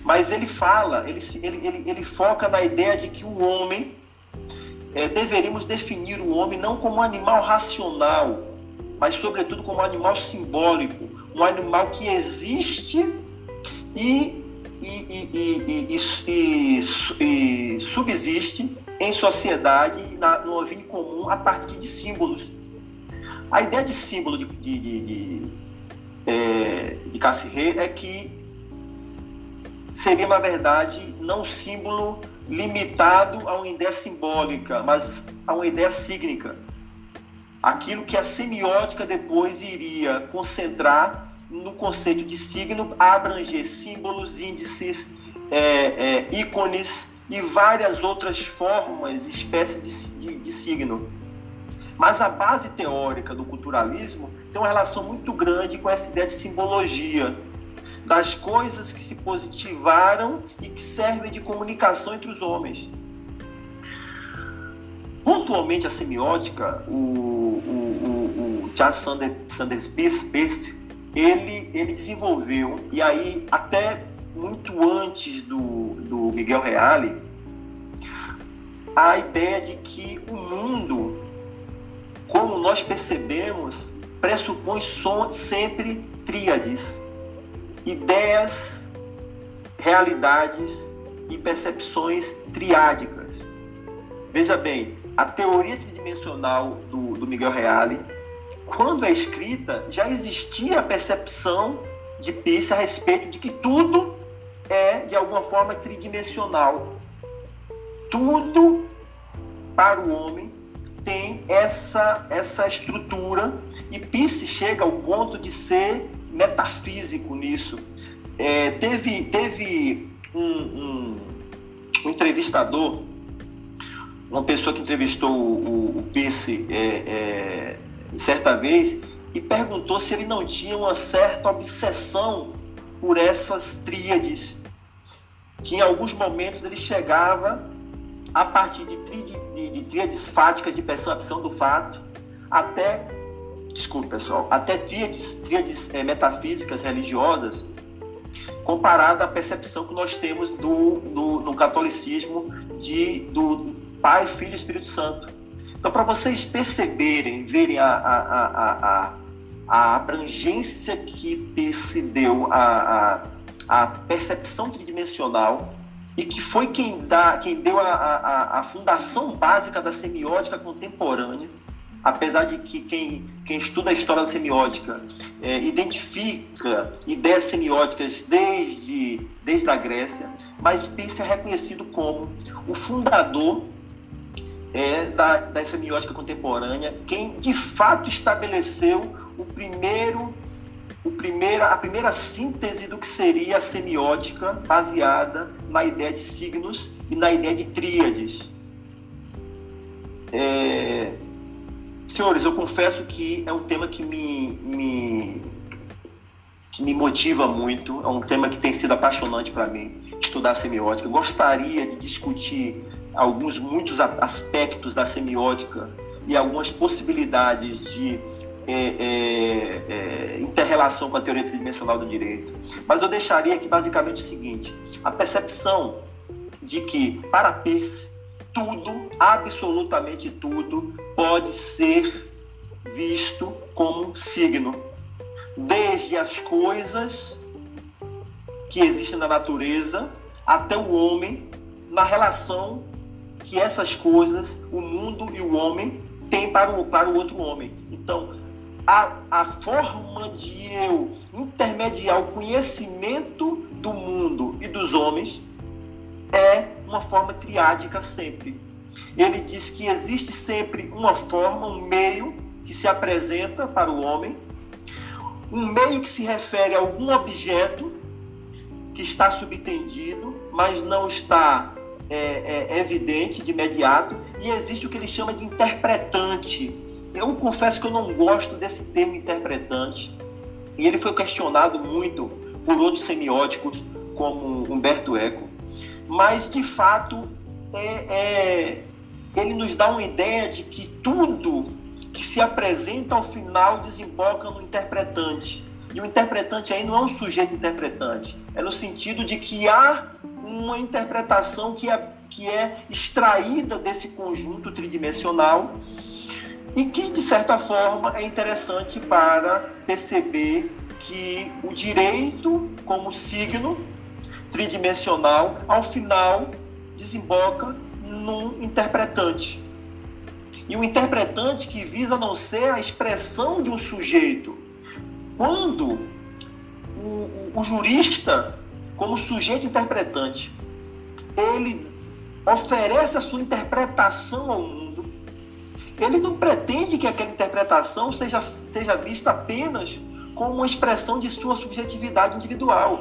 Speaker 3: mas ele fala, ele, ele, ele, ele, foca na ideia de que o homem, é, deveríamos definir o homem não como um animal racional, mas sobretudo como um animal simbólico, um animal que existe e, e, e, e subsiste em sociedade, na, no ovinho comum, a partir de símbolos a ideia de símbolo de, de, de, de, é, de Cassirê é que seria, na verdade, não um símbolo limitado a uma ideia simbólica, mas a uma ideia sígnica. Aquilo que a semiótica depois iria concentrar no conceito de signo, abranger símbolos, índices, é, é, ícones e várias outras formas, espécies de, de, de signo. Mas a base teórica do culturalismo tem uma relação muito grande com essa ideia de simbologia, das coisas que se positivaram e que servem de comunicação entre os homens. Pontualmente a semiótica, o, o, o, o Charles Sanders, Sanders Peirce, ele, ele desenvolveu, e aí até muito antes do, do Miguel Reale, a ideia de que o mundo como nós percebemos, pressupõe sempre tríades, ideias, realidades e percepções triádicas. Veja bem, a teoria tridimensional do, do Miguel Reale, quando é escrita, já existia a percepção de Peirce a respeito de que tudo é, de alguma forma, tridimensional. Tudo para o homem tem essa, essa estrutura e Peirce chega ao ponto de ser metafísico nisso. É, teve teve um, um, um, entrevistador, uma pessoa que entrevistou o, o Peirce é, é, certa vez e perguntou se ele não tinha uma certa obsessão por essas tríades, que em alguns momentos ele chegava a partir de, de, de tríades fáticas de percepção do fato, até, desculpe pessoal, até tríades, tríades é, metafísicas religiosas, comparada à percepção que nós temos do, do, catolicismo de, do Pai, Filho e Espírito Santo. Então, para vocês perceberem, verem a, a, a, a, a abrangência que se deu à, à, à percepção tridimensional e que foi quem, dá, quem deu a, a, a fundação básica da semiótica contemporânea, apesar de que quem, quem estuda a história da semiótica é, identifica ideias semióticas desde, desde a Grécia, mas Peirce é reconhecido como o fundador é, da, da semiótica contemporânea, quem de fato estabeleceu o primeiro, primeira, a primeira síntese do que seria a semiótica baseada na ideia de signos e na ideia de tríades. É, senhores, eu confesso que é um tema que me, me, que me motiva muito, é um tema que tem sido apaixonante para mim, estudar semiótica. Eu gostaria de discutir alguns, muitos aspectos da semiótica e algumas possibilidades de é, é, é, interrelação com a teoria tridimensional do direito. Mas eu deixaria aqui basicamente o seguinte: a percepção de que, para Peirce, tudo, absolutamente tudo, pode ser visto como signo. Desde as coisas que existem na natureza até o homem na relação que essas coisas, o mundo e o homem, têm para o, para o outro homem. Então, a, a forma de eu intermediar o conhecimento do mundo e dos homens é uma forma triádica sempre. Ele diz que existe sempre uma forma, um meio que se apresenta para o homem, um meio que se refere a algum objeto que está subtendido, mas não está é, é, evidente de imediato, e existe o que ele chama de interpretante. Eu confesso que eu não gosto desse termo interpretante, e ele foi questionado muito por outros semióticos, como Humberto Eco, mas de fato é, é, ele nos dá uma ideia de que tudo que se apresenta ao final desemboca no interpretante. E o interpretante aí não é um sujeito interpretante, é no sentido de que há uma interpretação que é, que é extraída desse conjunto tridimensional e que, de certa forma, é interessante para perceber que o direito, como signo tridimensional, ao final desemboca num interpretante. E o interpretante que visa não ser a expressão de um sujeito. Quando o, o, o jurista como sujeito interpretante, ele oferece a sua interpretação ao mundo, ele não pretende que aquela interpretação seja, seja vista apenas como uma expressão de sua subjetividade individual.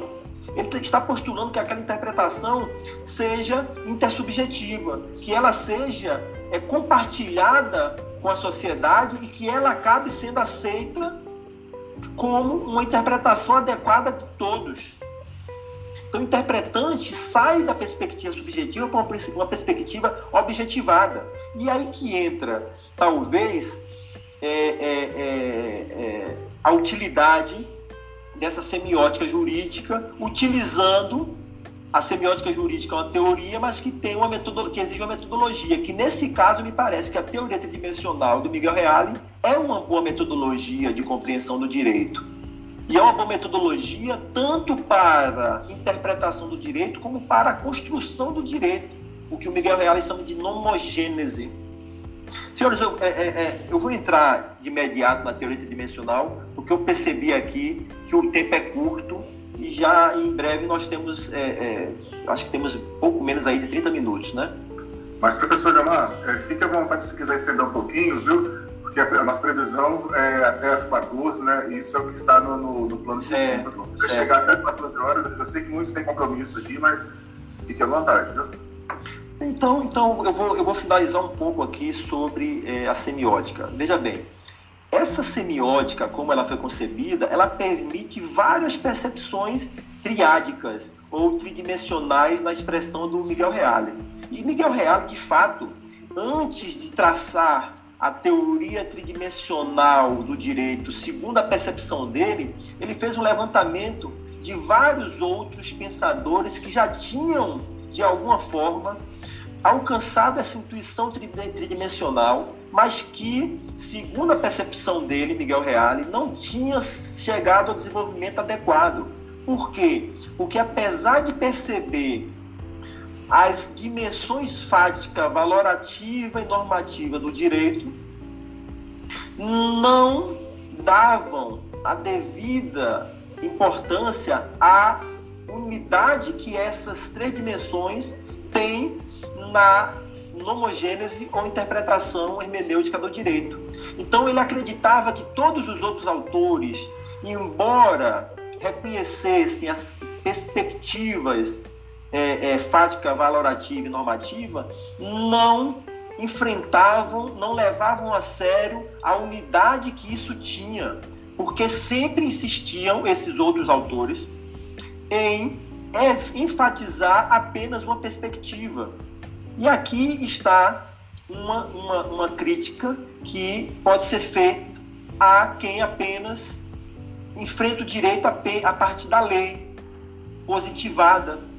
Speaker 3: Ele está postulando que aquela interpretação seja intersubjetiva, que ela seja é, compartilhada com a sociedade e que ela acabe sendo aceita como uma interpretação adequada de todos. Então, o interpretante sai da perspectiva subjetiva para uma perspectiva objetivada. E aí que entra, talvez, é, é, é, é, a utilidade dessa semiótica jurídica, utilizando a semiótica jurídica uma teoria, mas que tem uma metodologia, que exige uma metodologia, que nesse caso me parece que a teoria tridimensional do Miguel Reale é uma boa metodologia de compreensão do direito. E é uma boa metodologia tanto para interpretação do direito como para a construção do direito, o que o Miguel Reale chama de nomogênese. Senhores, eu, é, é, é, eu vou entrar de imediato na teoria tridimensional, porque eu percebi aqui que o tempo é curto e já em breve nós temos, é, é acho que temos pouco menos aí de 30 minutos, né?
Speaker 2: Mas, professor Jamar, é, fique à vontade se quiser estender um pouquinho, viu? Porque a nossa previsão é até as 14, né? Isso é o que está no, no, no plano de é, Se chegar até 14 horas, eu sei que muitos têm compromisso aqui, mas fique à vontade, viu?
Speaker 3: Então, então eu, vou, eu vou finalizar um pouco aqui sobre é, a semiótica. Veja bem, essa semiótica, como ela foi concebida, ela permite várias percepções triádicas ou tridimensionais na expressão do Miguel Reale. E Miguel Reale, de fato, antes de traçar a teoria tridimensional do direito, segundo a percepção dele, ele fez um levantamento de vários outros pensadores que já tinham, de alguma forma, alcançado essa intuição tridimensional mas que, segundo a percepção dele, Miguel Reale, não tinha chegado ao desenvolvimento adequado. Por quê? Porque apesar de perceber as dimensões fática, valorativa e normativa do direito, não davam a devida importância à unidade que essas três dimensões têm na nomogênese ou interpretação hermenêutica do direito. Então ele acreditava que todos os outros autores, embora reconhecessem as perspectivas é, é, fática, valorativa e normativa, não enfrentavam, não levavam a sério a unidade que isso tinha, porque sempre insistiam esses outros autores em enfatizar apenas uma perspectiva. E aqui está uma, uma, uma crítica que pode ser feita a quem apenas enfrenta o direito a, a partir da lei positivada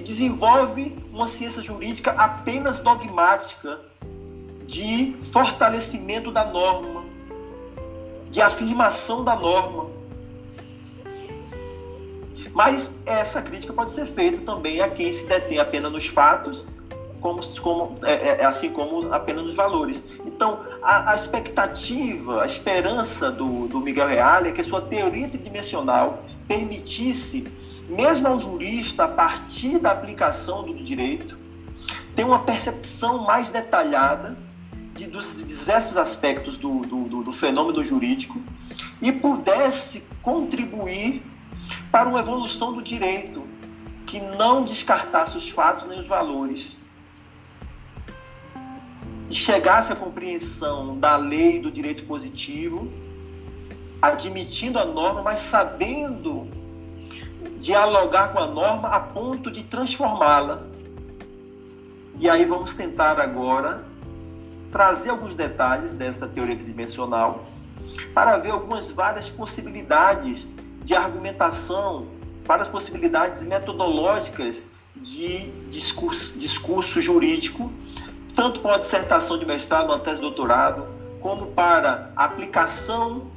Speaker 3: desenvolve uma ciência jurídica apenas dogmática de fortalecimento da norma, de afirmação da norma. Mas essa crítica pode ser feita também a quem se detém apenas nos fatos, como, como, é, é, é assim como apenas nos valores. Então, a, a, expectativa, a esperança do, do Miguel Reale é que sua teoria tridimensional permitisse, mesmo ao jurista, a partir da aplicação do direito, ter uma percepção mais detalhada de, dos diversos aspectos do, do, do fenômeno jurídico e pudesse contribuir para uma evolução do direito que não descartasse os fatos nem os valores e chegasse à compreensão da lei do direito positivo, admitindo a norma, mas sabendo dialogar com a norma a ponto de transformá-la. E aí vamos tentar agora trazer alguns detalhes dessa teoria tridimensional para ver algumas várias possibilidades de argumentação para as possibilidades metodológicas de discurso, discurso jurídico, tanto para a dissertação de mestrado, uma tese de doutorado, como para aplicação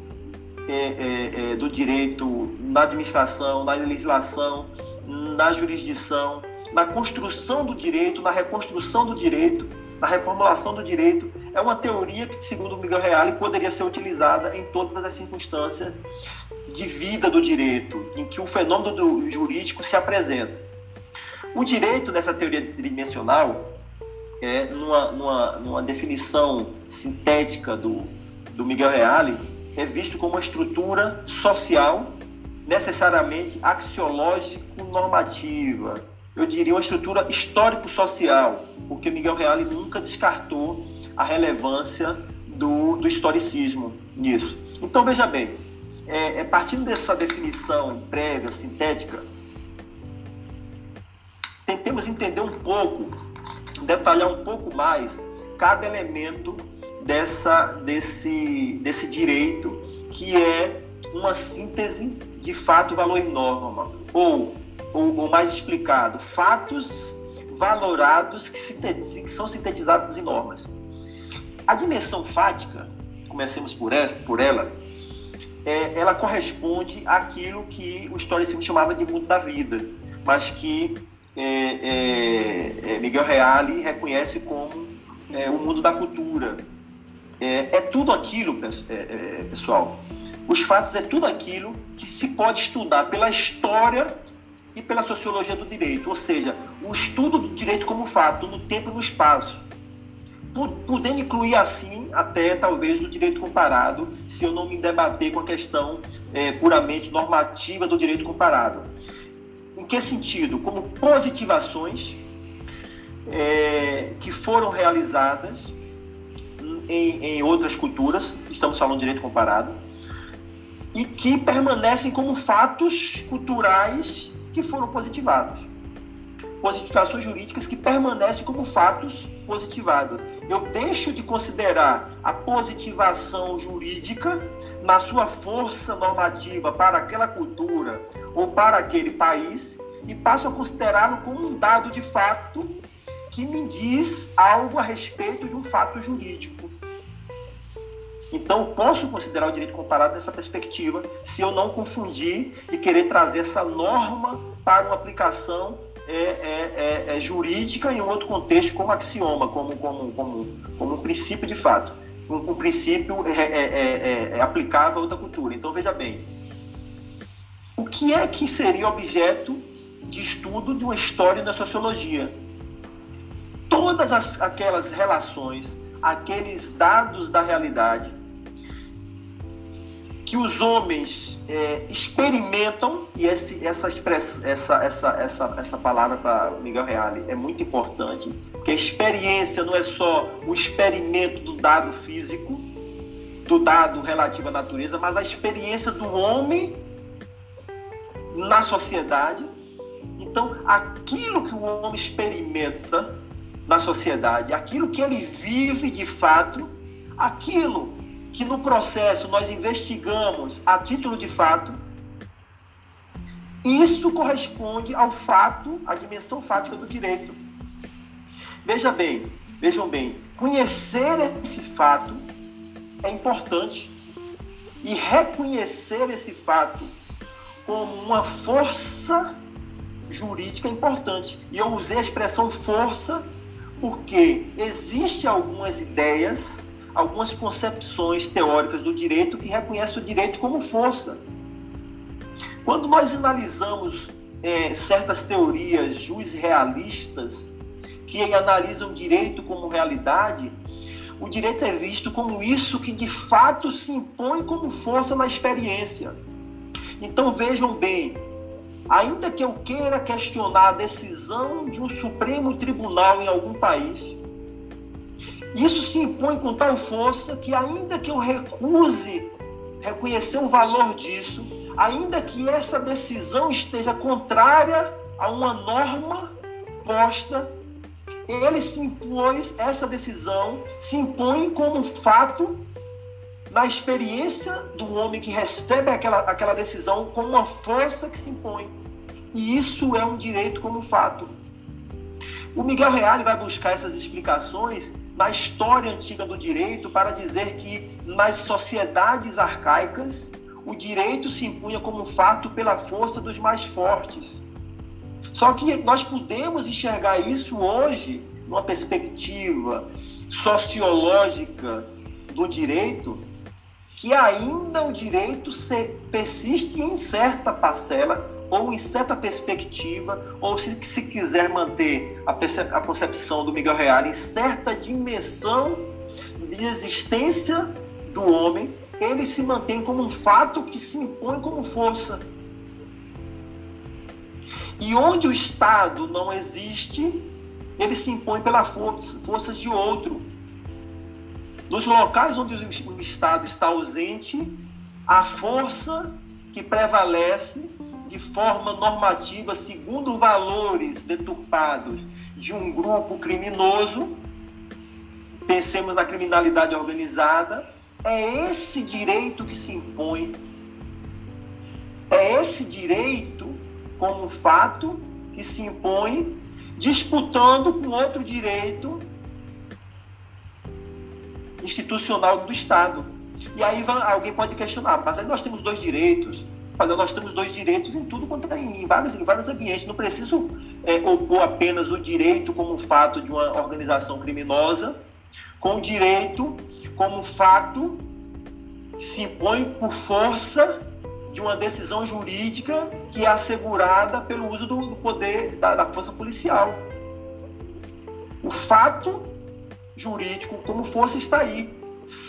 Speaker 3: é, é, é, do direito na administração, na legislação, na jurisdição, na construção do direito, na reconstrução do direito, na reformulação do direito. É uma teoria que, segundo Miguel Reale, poderia ser utilizada em todas as circunstâncias de vida do direito, em que o fenômeno do jurídico se apresenta. O direito, nessa teoria tridimensional, é, numa, numa, numa definição sintética do, do Miguel Reale, é visto como uma estrutura social necessariamente axiológico-normativa. Eu diria uma estrutura histórico-social, porque Miguel Reale nunca descartou a relevância do, do historicismo nisso. Então, veja bem, é, é, partindo dessa definição prévia, sintética, tentemos entender um pouco, detalhar um pouco mais cada elemento dessa, desse, desse direito que é uma síntese de fato, valor e norma, ou, ou, ou mais explicado, fatos valorados que, que são sintetizados em normas. A dimensão fática, comecemos por ela, por ela é, ela corresponde àquilo que o historicismo chamava de mundo da vida, mas que é, é, é Miguel Reale reconhece como é, o mundo da cultura. É, é tudo aquilo, pessoal. Os fatos é tudo aquilo que se pode estudar pela história e pela sociologia do direito, ou seja, o estudo do direito como fato, no tempo e no espaço podendo incluir assim até talvez o direito comparado, se eu não me debater com a questão é, puramente normativa do direito comparado. Em que sentido? Como positivações é, que foram realizadas em, em outras culturas, estamos falando de direito comparado, e que permanecem como fatos culturais que foram positivados. Positivações jurídicas que permanecem como fatos positivados eu deixo de considerar a positivação jurídica na sua força normativa para aquela cultura ou para aquele país e passo a considerá-lo como um dado de fato que me diz algo a respeito de um fato jurídico. Então, posso considerar o direito comparado nessa perspectiva, se eu não confundir e querer trazer essa norma para uma aplicação é, é, é, é jurídica em outro contexto, como axioma, como, como, como, como um princípio de fato. Um, um princípio é, é aplicável a outra cultura. Então, veja bem, o que é que seria objeto de estudo de uma história da sociologia? Todas as, aquelas relações, aqueles dados da realidade que os homens é, experimentam, e esse, essa, express, essa, essa, essa, essa palavra para Miguel Reale é muito importante, porque a experiência não é só o experimento do dado físico, do dado relativo à natureza, mas a experiência do homem na sociedade. Então, aquilo que o homem experimenta na sociedade, aquilo que ele vive de fato, aquilo que no processo nós investigamos a título de fato, isso corresponde ao fato, à dimensão fática do direito. Veja bem, vejam bem, conhecer esse fato é importante e reconhecer esse fato como uma força jurídica importante. E eu usei a expressão força porque existe algumas ideias algumas concepções teóricas do direito que reconhecem o direito como força. Quando nós analisamos é, certas teorias juiz realistas que analisam o direito como realidade, o direito é visto como isso que de fato se impõe como força na experiência. Então vejam bem, ainda que eu queira questionar a decisão de um Supremo Tribunal em algum país, isso se impõe com tal força que, ainda que eu recuse reconhecer o valor disso, ainda que essa decisão esteja contrária a uma norma posta, ele se impôs, essa decisão se impõe como fato na experiência do homem que recebe aquela, aquela decisão como uma força que se impõe. E isso é um direito como fato. O Miguel Reale vai buscar essas explicações na história antiga do direito para dizer que nas sociedades arcaicas o direito se impunha como fato pela força dos mais fortes. Só que nós podemos enxergar isso hoje numa perspectiva sociológica do direito, que ainda o direito persiste em certa parcela ou em certa perspectiva, ou se, se quiser manter a, a concepção do Miguel Real em certa dimensão de existência do homem, ele se mantém como um fato que se impõe como força. E onde o Estado não existe, ele se impõe pelas forças de outro. Nos locais onde o Estado está ausente, a força que prevalece de forma normativa segundo valores deturpados de um grupo criminoso, pensemos na criminalidade organizada, é esse direito que se impõe. É esse direito, como fato, que se impõe, disputando com outro direito institucional do Estado. E aí alguém pode questionar, mas aí nós temos dois direitos, Olha, nós temos dois direitos em tudo quanto é em vários, em vários ambientes. Não preciso é, opor apenas o direito como fato de uma organização criminosa com o direito como fato que se impõe por força de uma decisão jurídica que é assegurada pelo uso do, do poder da, da força policial. O fato jurídico como força está aí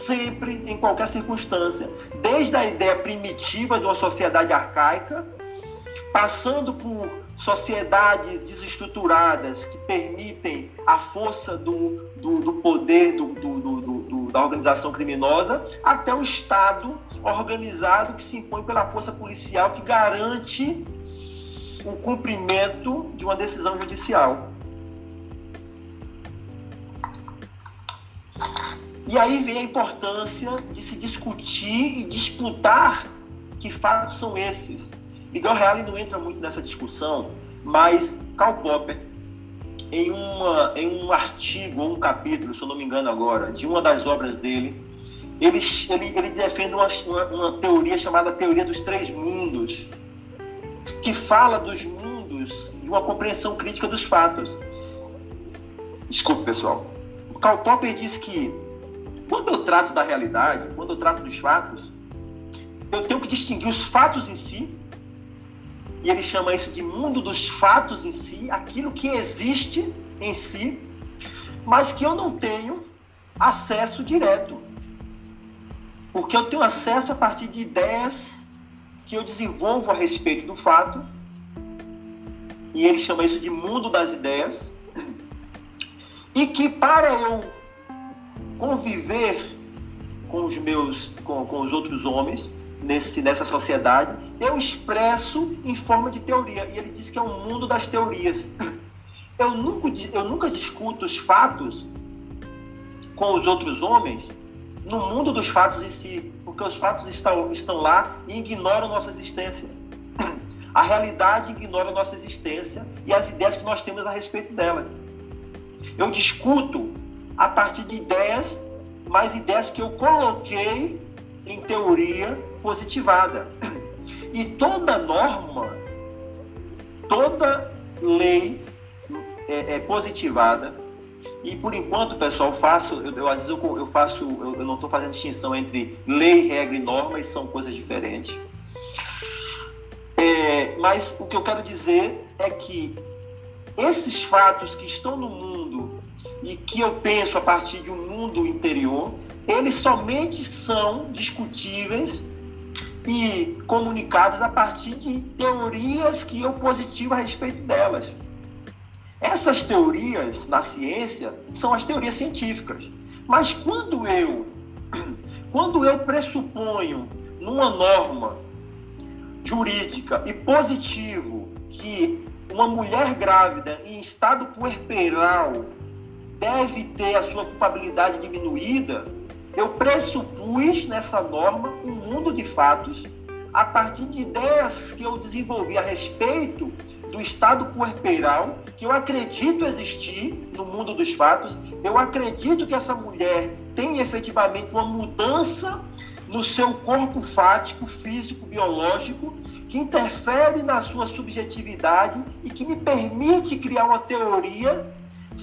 Speaker 3: sempre, em qualquer circunstância, desde a ideia primitiva de uma sociedade arcaica, passando por sociedades desestruturadas que permitem a força do, do, do poder do, do, da organização criminosa, até o Estado organizado que se impõe pela força policial que garante o cumprimento de uma decisão judicial. E aí vem a importância de se discutir e disputar que fatos são esses. Miguel Reale não entra muito nessa discussão, mas Karl Popper, em, uma, em um artigo ou um capítulo, se eu não me engano agora, de uma das obras dele, ele, ele, ele defende uma, uma, uma teoria chamada teoria dos três mundos, que fala dos mundos de uma compreensão crítica dos fatos. Desculpe, pessoal. Karl Popper diz que quando eu trato da realidade, quando eu trato dos fatos, eu tenho que distinguir os fatos em si, e ele chama isso de mundo dos fatos em si, aquilo que existe em si, mas que eu não tenho acesso direto. Porque eu tenho acesso a partir de ideias que eu desenvolvo a respeito do fato, e ele chama isso de mundo das ideias, e que para eu conviver com os meus, com, com os outros homens nesse, nessa sociedade, eu expresso em forma de teoria. E ele diz que é um mundo das teorias. Eu nunca, eu nunca discuto os fatos com os outros homens no mundo dos fatos em si, porque os fatos estão, estão lá e ignoram nossa existência. A realidade ignora nossa existência e as ideias que nós temos a respeito dela. Eu discuto a partir de ideias, mas ideias que eu coloquei em teoria positivada. E toda norma, toda lei é, é positivada, e por enquanto, pessoal, faço, eu, eu às vezes eu, eu faço, eu, eu não estou fazendo distinção entre lei, regra e norma, e são coisas diferentes. É, mas o que eu quero dizer é que esses fatos que estão no mundo e que eu penso a partir de um mundo interior, eles somente são discutíveis e comunicados a partir de teorias que eu positivo a respeito delas. Essas teorias na ciência são as teorias científicas. Mas quando eu quando eu pressuponho numa norma jurídica e positivo que uma mulher grávida em estado puerperal deve ter a sua culpabilidade diminuída, eu pressupus nessa norma um mundo de fatos a partir de ideias que eu desenvolvi a respeito do estado puerperal que eu acredito existir no mundo dos fatos. Eu acredito que essa mulher tem efetivamente uma mudança no seu corpo fático, físico, biológico, que interfere na sua subjetividade e que me permite criar uma teoria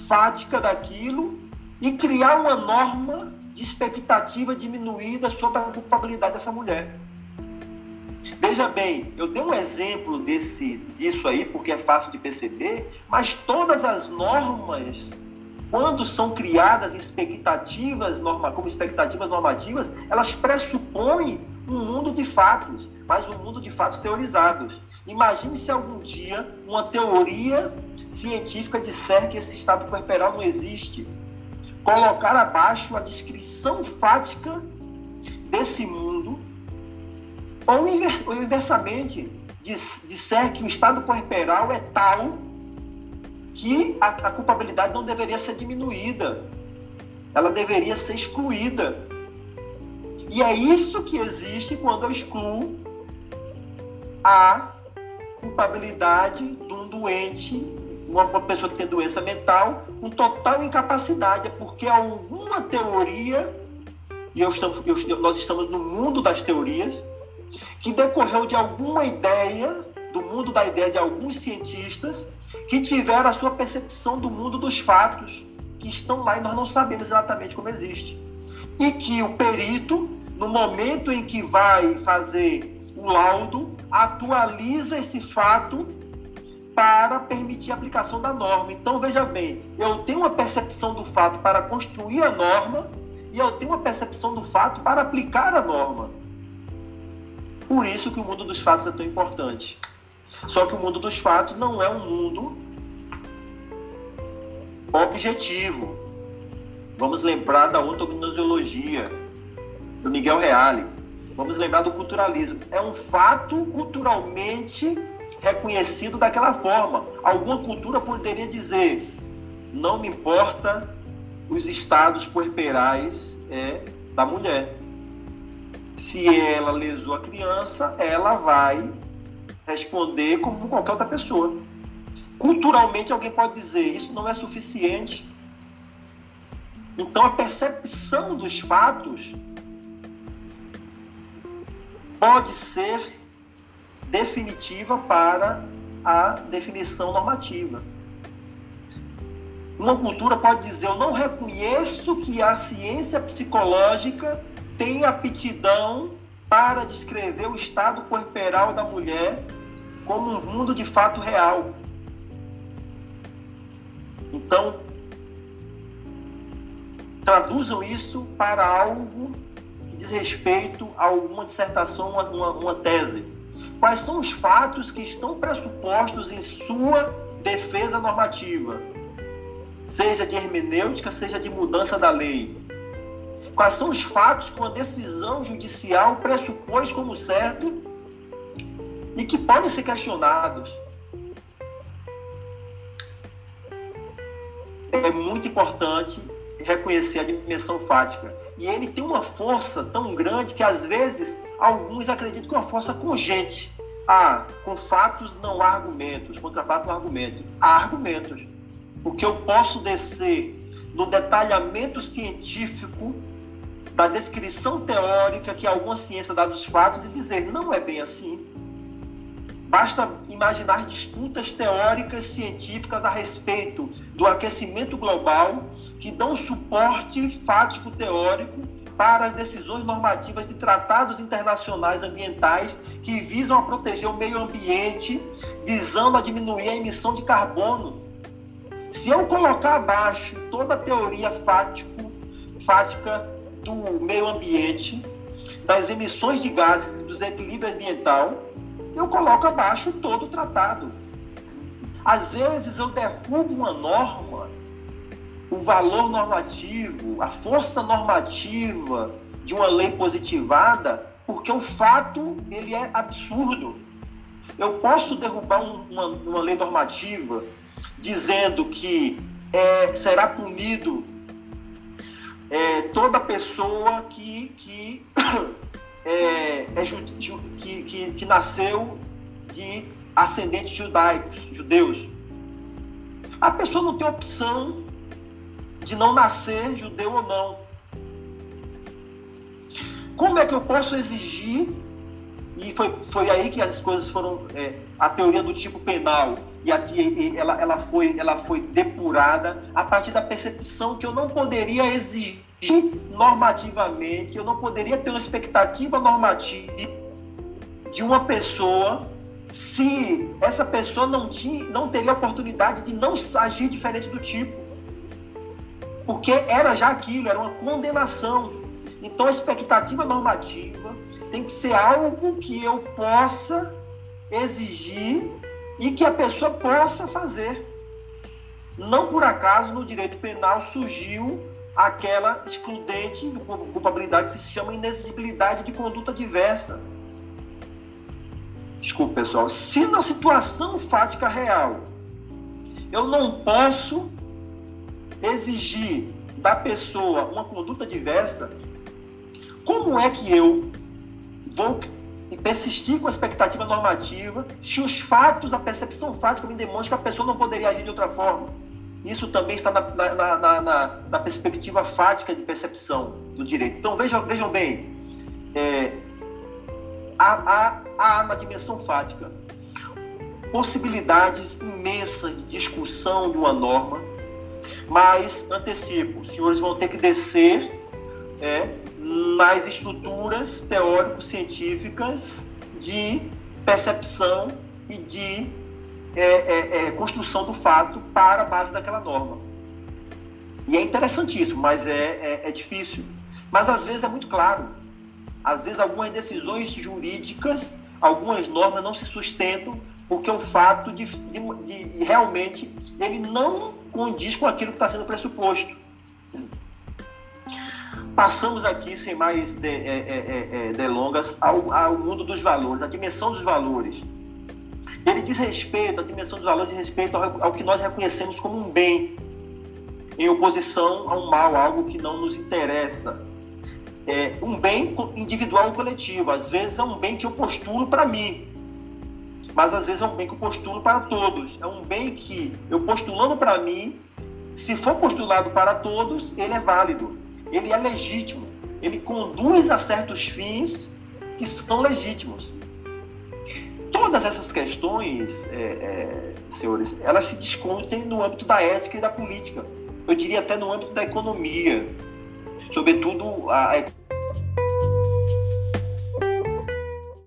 Speaker 3: fática daquilo e criar uma norma de expectativa diminuída sobre a culpabilidade dessa mulher. Veja bem, eu dei um exemplo desse, disso aí, porque é fácil de perceber, mas todas as normas, quando são criadas expectativas norma, como expectativas normativas, elas pressupõem um mundo de fatos, mas um mundo de fatos teorizados. Imagine se algum dia uma teoria científica disser que esse estado corporal não existe. Colocar abaixo a descrição fática desse mundo ou, inversamente, disser que o estado corporal é tal que a, a culpabilidade não deveria ser diminuída, ela deveria ser excluída. E é isso que existe quando eu excluo a culpabilidade de um doente, uma pessoa que tem doença mental, com total incapacidade, é porque alguma teoria, e eu estamos, eu, nós estamos no mundo das teorias, que decorreu de alguma ideia, do mundo da ideia de alguns cientistas, que tiveram a sua percepção do mundo dos fatos, que estão lá e nós não sabemos exatamente como existe. E que o perito, no momento em que vai fazer o laudo, atualiza esse fato para permitir a aplicação da norma. Então, veja bem, eu tenho uma percepção do fato para construir a norma e eu tenho uma percepção do fato para aplicar a norma. Por isso que o mundo dos fatos é tão importante. Só que o mundo dos fatos não é um mundo objetivo. Vamos lembrar da ontognosologia, do Miguel Reale. Vamos lembrar do culturalismo. É um fato culturalmente reconhecido daquela forma. Alguma cultura poderia dizer: não me importa os estados puerperais é, da mulher. Se ela lesou a criança, ela vai responder como qualquer outra pessoa. Culturalmente, alguém pode dizer isso não é suficiente. Então, a percepção dos fatos pode ser definitiva para a definição normativa. Uma cultura pode dizer: eu não reconheço que a ciência psicológica tem aptidão para descrever o estado corporal da mulher como um mundo de fato real. Então, traduzam isso para algo que diz respeito a alguma dissertação, uma, uma, uma tese. Quais são os fatos que estão pressupostos em sua defesa normativa? Seja de hermenêutica, seja de mudança da lei. Quais são os fatos que uma decisão judicial pressupôs como certo e que podem ser questionados? É muito importante reconhecer a dimensão fática. E ele tem uma força tão grande que às vezes alguns acreditam que é uma força congente. Ah, com fatos não há argumentos, contra fatos não há argumentos. Há argumentos. Porque eu posso descer no detalhamento científico da descrição teórica que alguma ciência dá dos fatos e dizer não é bem assim. Basta imaginar disputas teóricas científicas a respeito do aquecimento global que dão suporte fático teórico para as decisões normativas de tratados internacionais ambientais que visam a proteger o meio ambiente, visando a diminuir a emissão de carbono. Se eu colocar abaixo toda a teoria fático, fática do meio ambiente, das emissões de gases e do desequilíbrio ambiental, eu coloco abaixo todo o tratado. Às vezes eu derrubo uma norma, o valor normativo, a força normativa de uma lei positivada, porque o fato ele é absurdo. Eu posso derrubar uma, uma lei normativa dizendo que é, será punido é, toda pessoa que, que é, é ju, que, que, que nasceu de ascendentes judaicos, judeus. A pessoa não tem opção de não nascer judeu ou não. Como é que eu posso exigir? E foi, foi aí que as coisas foram. É, a teoria do tipo penal e, a, e ela, ela, foi, ela foi depurada a partir da percepção que eu não poderia exigir normativamente, eu não poderia ter uma expectativa normativa de uma pessoa se essa pessoa não, tinha, não teria oportunidade de não agir diferente do tipo. Porque era já aquilo, era uma condenação. Então a expectativa normativa tem que ser algo que eu possa exigir e que a pessoa possa fazer. Não por acaso no direito penal surgiu aquela excludente de culpabilidade que se chama inexigibilidade de conduta diversa. Desculpe, pessoal. Se na situação fática real eu não posso exigir da pessoa uma conduta diversa, como é que eu vou persistir com a expectativa normativa se os fatos, a percepção fática me demonstra que a pessoa não poderia agir de outra forma? Isso também está na, na, na, na, perspectiva fática de percepção do direito. Então vejam, vejam bem, é, há, há, há na dimensão fática possibilidades imensas de discussão de uma norma, mas antecipo, os senhores vão ter que descer é, nas estruturas teórico-científicas de percepção e de é, é, é, construção do fato para a base daquela norma. E é interessantíssimo, mas é, é, é difícil. Mas às vezes é muito claro. Às vezes algumas decisões jurídicas, algumas normas não se sustentam porque o fato de, de, de realmente ele não condiz com aquilo que está sendo pressuposto. Passamos aqui, sem mais de, é, é, é, delongas, ao, ao mundo dos valores, a dimensão dos valores. Ele diz respeito, a dimensão dos valores diz respeito ao, ao que nós reconhecemos como um bem, em oposição a um mal, algo que não nos interessa. É um bem individual ou coletivo. Às vezes é um bem que eu postulo para mim, mas às vezes é um bem que eu postulo para todos. É um bem que eu postulando para mim, se for postulado para todos, ele é válido, ele é legítimo, ele conduz a certos fins que são legítimos. Todas essas questões, é, é, senhores, elas se discutem no âmbito da ética e da política. Eu diria até no âmbito da economia, sobretudo a economia